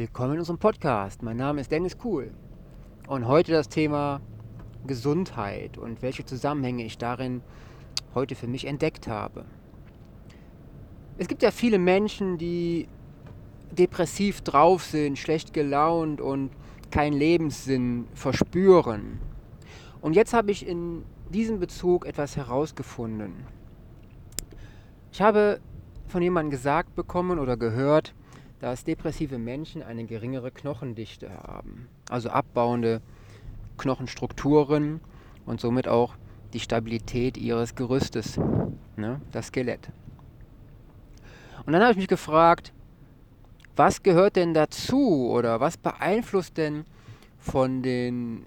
Willkommen in unserem Podcast. Mein Name ist Dennis Kuhl und heute das Thema Gesundheit und welche Zusammenhänge ich darin heute für mich entdeckt habe. Es gibt ja viele Menschen, die depressiv drauf sind, schlecht gelaunt und keinen Lebenssinn verspüren. Und jetzt habe ich in diesem Bezug etwas herausgefunden. Ich habe von jemandem gesagt bekommen oder gehört, dass depressive Menschen eine geringere Knochendichte haben, also abbauende Knochenstrukturen und somit auch die Stabilität ihres Gerüstes, ne, das Skelett. Und dann habe ich mich gefragt, was gehört denn dazu oder was beeinflusst denn von den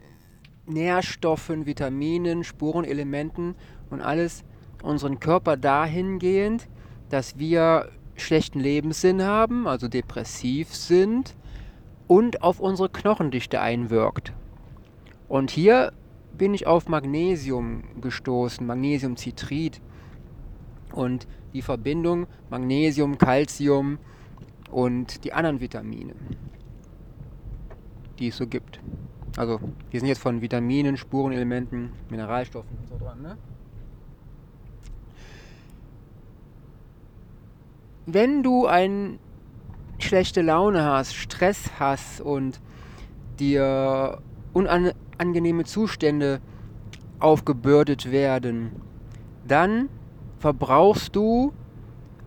Nährstoffen, Vitaminen, Spurenelementen und alles unseren Körper dahingehend, dass wir schlechten Lebenssinn haben, also depressiv sind und auf unsere Knochendichte einwirkt. Und hier bin ich auf Magnesium gestoßen, Magnesiumcitrit und die Verbindung Magnesium, Calcium und die anderen Vitamine, die es so gibt. Also, wir sind jetzt von Vitaminen, Spurenelementen, Mineralstoffen und so dran, ne? Wenn du eine schlechte Laune hast, Stress hast und dir unangenehme Zustände aufgebürdet werden, dann verbrauchst du,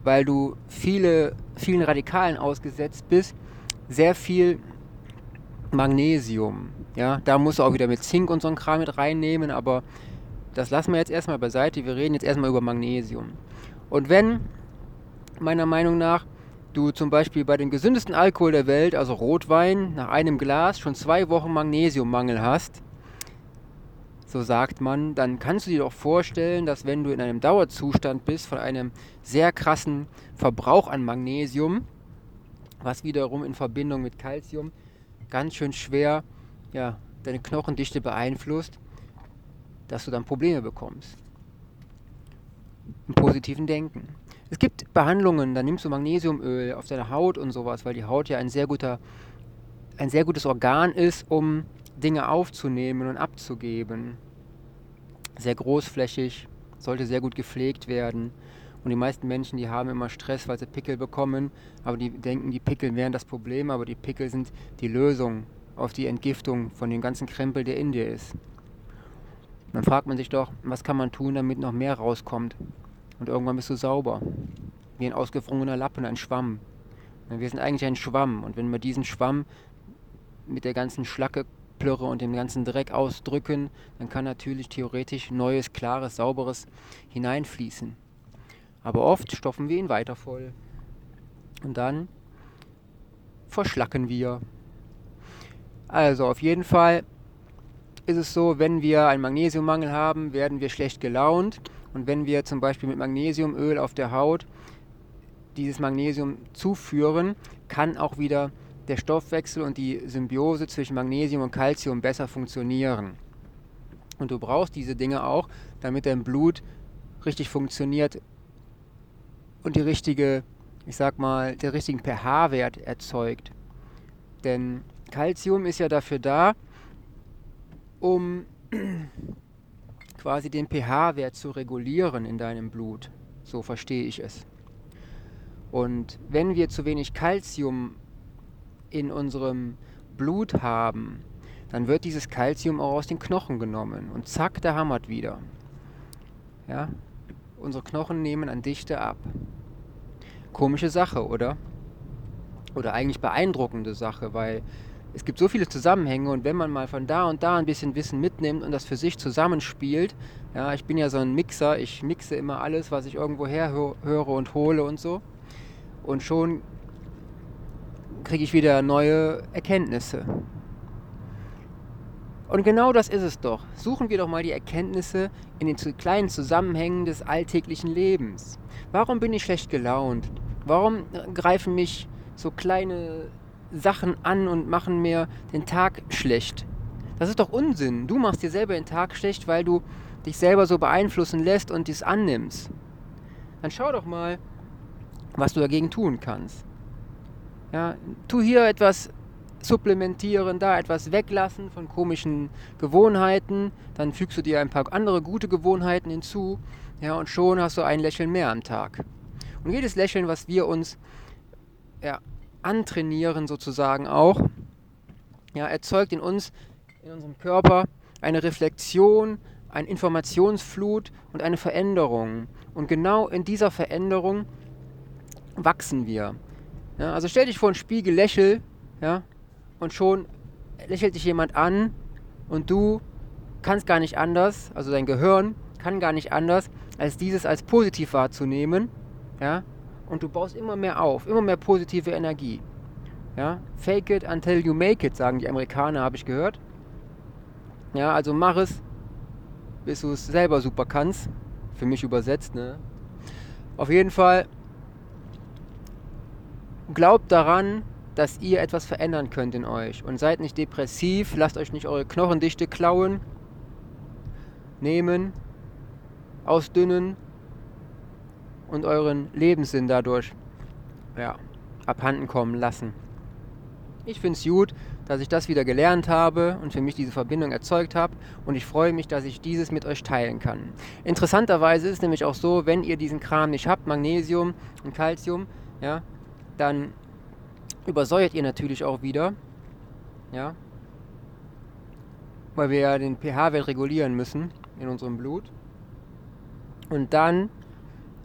weil du viele, vielen Radikalen ausgesetzt bist, sehr viel Magnesium. Ja, da musst du auch wieder mit Zink und so ein Kram mit reinnehmen, aber das lassen wir jetzt erstmal beiseite. Wir reden jetzt erstmal über Magnesium. Und wenn meiner Meinung nach, du zum Beispiel bei dem gesündesten Alkohol der Welt, also Rotwein, nach einem Glas schon zwei Wochen Magnesiummangel hast, so sagt man, dann kannst du dir doch vorstellen, dass wenn du in einem Dauerzustand bist von einem sehr krassen Verbrauch an Magnesium, was wiederum in Verbindung mit Calcium ganz schön schwer ja, deine Knochendichte beeinflusst, dass du dann Probleme bekommst. Im positiven Denken. Es gibt Behandlungen, da nimmst du Magnesiumöl auf deine Haut und sowas, weil die Haut ja ein sehr guter, ein sehr gutes Organ ist, um Dinge aufzunehmen und abzugeben. Sehr großflächig, sollte sehr gut gepflegt werden. Und die meisten Menschen, die haben immer Stress, weil sie Pickel bekommen, aber die denken, die Pickel wären das Problem, aber die Pickel sind die Lösung auf die Entgiftung von dem ganzen Krempel, der in dir ist. Dann fragt man sich doch, was kann man tun, damit noch mehr rauskommt? Und irgendwann bist du sauber. Wie ein ausgefrorener Lappen, ein Schwamm. Wir sind eigentlich ein Schwamm. Und wenn wir diesen Schwamm mit der ganzen Schlacke, Plörre und dem ganzen Dreck ausdrücken, dann kann natürlich theoretisch neues, klares, sauberes hineinfließen. Aber oft stopfen wir ihn weiter voll. Und dann verschlacken wir. Also auf jeden Fall ist es so, wenn wir einen Magnesiummangel haben, werden wir schlecht gelaunt. Und wenn wir zum Beispiel mit Magnesiumöl auf der Haut dieses Magnesium zuführen, kann auch wieder der Stoffwechsel und die Symbiose zwischen Magnesium und Calcium besser funktionieren. Und du brauchst diese Dinge auch, damit dein Blut richtig funktioniert und die richtige, ich sag mal, der richtigen pH-Wert erzeugt. Denn Calcium ist ja dafür da, um quasi den pH-Wert zu regulieren in deinem Blut. So verstehe ich es. Und wenn wir zu wenig Kalzium in unserem Blut haben, dann wird dieses Kalzium auch aus den Knochen genommen und zack, da hammert wieder. Ja? Unsere Knochen nehmen an Dichte ab. Komische Sache, oder? Oder eigentlich beeindruckende Sache, weil es gibt so viele Zusammenhänge und wenn man mal von da und da ein bisschen Wissen mitnimmt und das für sich zusammenspielt, ja, ich bin ja so ein Mixer, ich mixe immer alles, was ich irgendwo her höre und hole und so. Und schon kriege ich wieder neue Erkenntnisse. Und genau das ist es doch. Suchen wir doch mal die Erkenntnisse in den kleinen Zusammenhängen des alltäglichen Lebens. Warum bin ich schlecht gelaunt? Warum greifen mich so kleine Sachen an und machen mir den Tag schlecht. Das ist doch Unsinn. Du machst dir selber den Tag schlecht, weil du dich selber so beeinflussen lässt und dies annimmst. Dann schau doch mal, was du dagegen tun kannst. Ja, tu hier etwas supplementieren, da etwas weglassen von komischen Gewohnheiten, dann fügst du dir ein paar andere gute Gewohnheiten hinzu, ja, und schon hast du ein Lächeln mehr am Tag. Und jedes Lächeln, was wir uns ja, antrainieren sozusagen auch, ja, erzeugt in uns, in unserem Körper eine Reflexion, eine Informationsflut und eine Veränderung. Und genau in dieser Veränderung wachsen wir. Ja, also stell dich vor einen Spiegel, lächel, ja, und schon lächelt dich jemand an und du kannst gar nicht anders, also dein Gehirn kann gar nicht anders, als dieses als positiv wahrzunehmen, ja, und du baust immer mehr auf, immer mehr positive Energie. Ja, fake it until you make it, sagen die Amerikaner, habe ich gehört. Ja, also mach es, bis du es selber super kannst. Für mich übersetzt, ne? Auf jeden Fall glaubt daran, dass ihr etwas verändern könnt in euch. Und seid nicht depressiv, lasst euch nicht eure Knochendichte klauen, nehmen, ausdünnen und euren Lebenssinn dadurch ja, abhanden kommen lassen. Ich finde es gut, dass ich das wieder gelernt habe und für mich diese Verbindung erzeugt habe und ich freue mich, dass ich dieses mit euch teilen kann. Interessanterweise ist es nämlich auch so, wenn ihr diesen Kram nicht habt, Magnesium und Calcium, ja, dann übersäuert ihr natürlich auch wieder. Ja. Weil wir ja den pH-Wert regulieren müssen in unserem Blut. Und dann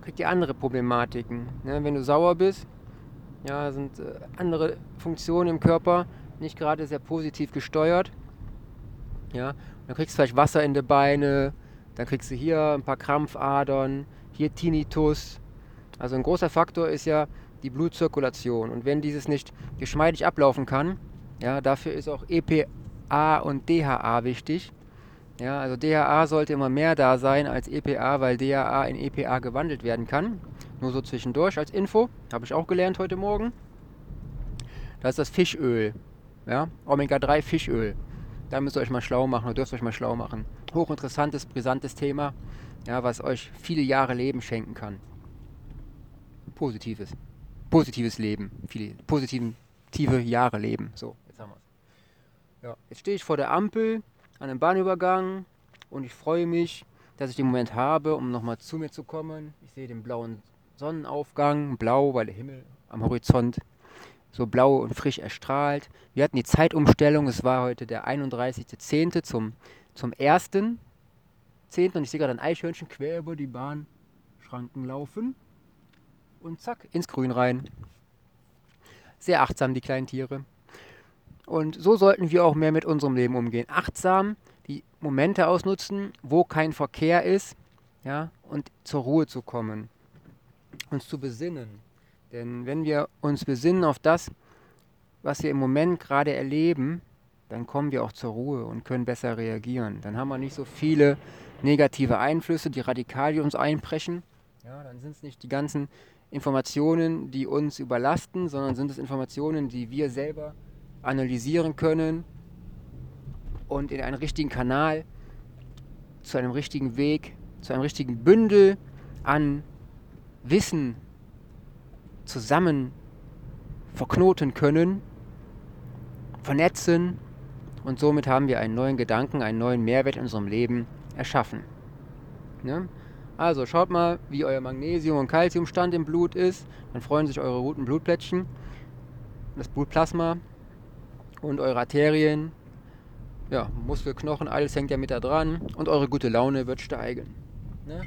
kriegt ihr andere Problematiken. Ne? Wenn du sauer bist, ja, sind äh, andere Funktionen im Körper nicht gerade sehr positiv gesteuert. Ja, dann kriegst du vielleicht Wasser in die Beine, dann kriegst du hier ein paar Krampfadern, hier Tinnitus. Also ein großer Faktor ist ja die Blutzirkulation. Und wenn dieses nicht geschmeidig ablaufen kann, ja, dafür ist auch EPA und DHA wichtig. Ja, also DHA sollte immer mehr da sein als EPA, weil DHA in EPA gewandelt werden kann. Nur so zwischendurch als Info, habe ich auch gelernt heute Morgen. Das ist das Fischöl, ja, Omega-3 Fischöl. Da müsst ihr euch mal schlau machen, oder dürft ihr euch mal schlau machen. Hochinteressantes, brisantes Thema, ja, was euch viele Jahre Leben schenken kann. Positives positives Leben, viele positive Jahre leben. So, jetzt haben wir es. Ja, jetzt stehe ich vor der Ampel an einem Bahnübergang und ich freue mich, dass ich den Moment habe, um nochmal zu mir zu kommen. Ich sehe den blauen Sonnenaufgang, blau, weil der Himmel am Horizont so blau und frisch erstrahlt. Wir hatten die Zeitumstellung, es war heute der 31.10. zum, zum 1.10. und ich sehe gerade ein Eichhörnchen quer über die Bahnschranken laufen und zack, ins Grün rein. Sehr achtsam, die kleinen Tiere. Und so sollten wir auch mehr mit unserem Leben umgehen. Achtsam die Momente ausnutzen, wo kein Verkehr ist, ja, und zur Ruhe zu kommen. Uns zu besinnen. Denn wenn wir uns besinnen auf das, was wir im Moment gerade erleben, dann kommen wir auch zur Ruhe und können besser reagieren. Dann haben wir nicht so viele negative Einflüsse, die radikal uns einbrechen. Ja, dann sind es nicht die ganzen Informationen, die uns überlasten, sondern sind es Informationen, die wir selber analysieren können und in einen richtigen Kanal, zu einem richtigen Weg, zu einem richtigen Bündel an Wissen zusammen verknoten können, vernetzen und somit haben wir einen neuen Gedanken, einen neuen Mehrwert in unserem Leben erschaffen. Ne? Also schaut mal, wie euer Magnesium- und Calciumstand im Blut ist. Dann freuen sich eure roten Blutplättchen, das Blutplasma und eure Arterien. Ja, Muskelknochen, alles hängt ja mit da dran. Und eure gute Laune wird steigen. Ne?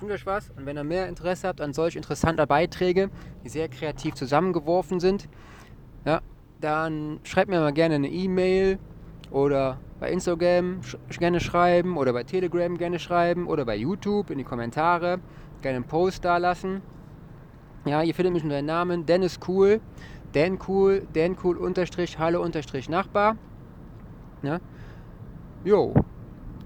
Wünsche euch was. Und wenn ihr mehr Interesse habt an solch interessanter Beiträge, die sehr kreativ zusammengeworfen sind, ja, dann schreibt mir mal gerne eine E-Mail oder bei Instagram sch gerne schreiben oder bei Telegram gerne schreiben oder bei YouTube in die Kommentare gerne einen Post da lassen. Ja, ihr findet mich unter dem Namen Dennis Cool, Dan Cool, Dan Cool unterstrich Hallo unterstrich Nachbar. Ja. Jo.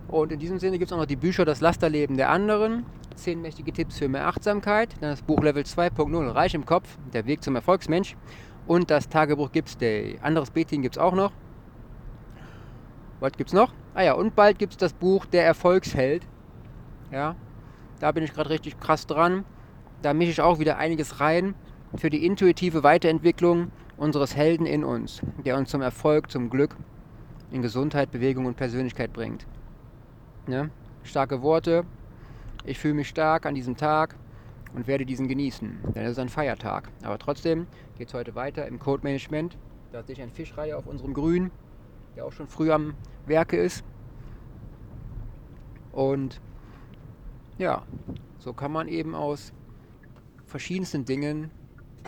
Und in diesem Sinne gibt es auch noch die Bücher Das Lasterleben der anderen, 10 mächtige Tipps für mehr Achtsamkeit, dann das Buch Level 2.0 Reich im Kopf, der Weg zum Erfolgsmensch und das Tagebuch Gips Day. Anderes Betin gibt es auch noch. Was gibt's noch? Ah ja, und bald gibt es das Buch Der Erfolgsheld. Ja, da bin ich gerade richtig krass dran. Da mische ich auch wieder einiges rein für die intuitive Weiterentwicklung unseres Helden in uns, der uns zum Erfolg, zum Glück, in Gesundheit, Bewegung und Persönlichkeit bringt. Ne? Starke Worte. Ich fühle mich stark an diesem Tag und werde diesen genießen, denn es ist ein Feiertag. Aber trotzdem geht es heute weiter im Code Management. Da sehe ich ein Fischreihe auf unserem Grün, der auch schon früh am Werke ist. Und ja, so kann man eben aus verschiedensten Dingen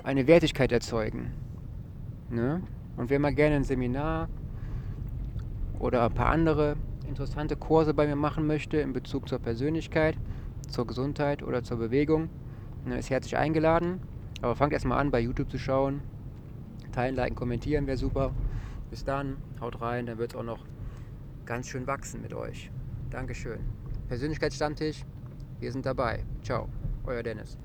eine Wertigkeit erzeugen. Ne? Und wer mal gerne ein Seminar oder ein paar andere interessante Kurse bei mir machen möchte in Bezug zur Persönlichkeit, zur Gesundheit oder zur Bewegung, ne, ist herzlich eingeladen. Aber fangt erstmal an, bei YouTube zu schauen. Teilen, liken, kommentieren wäre super. Bis dann, haut rein, dann wird es auch noch ganz schön wachsen mit euch. Dankeschön. Persönlichkeitsstammtisch, wir sind dabei. Ciao, euer Dennis.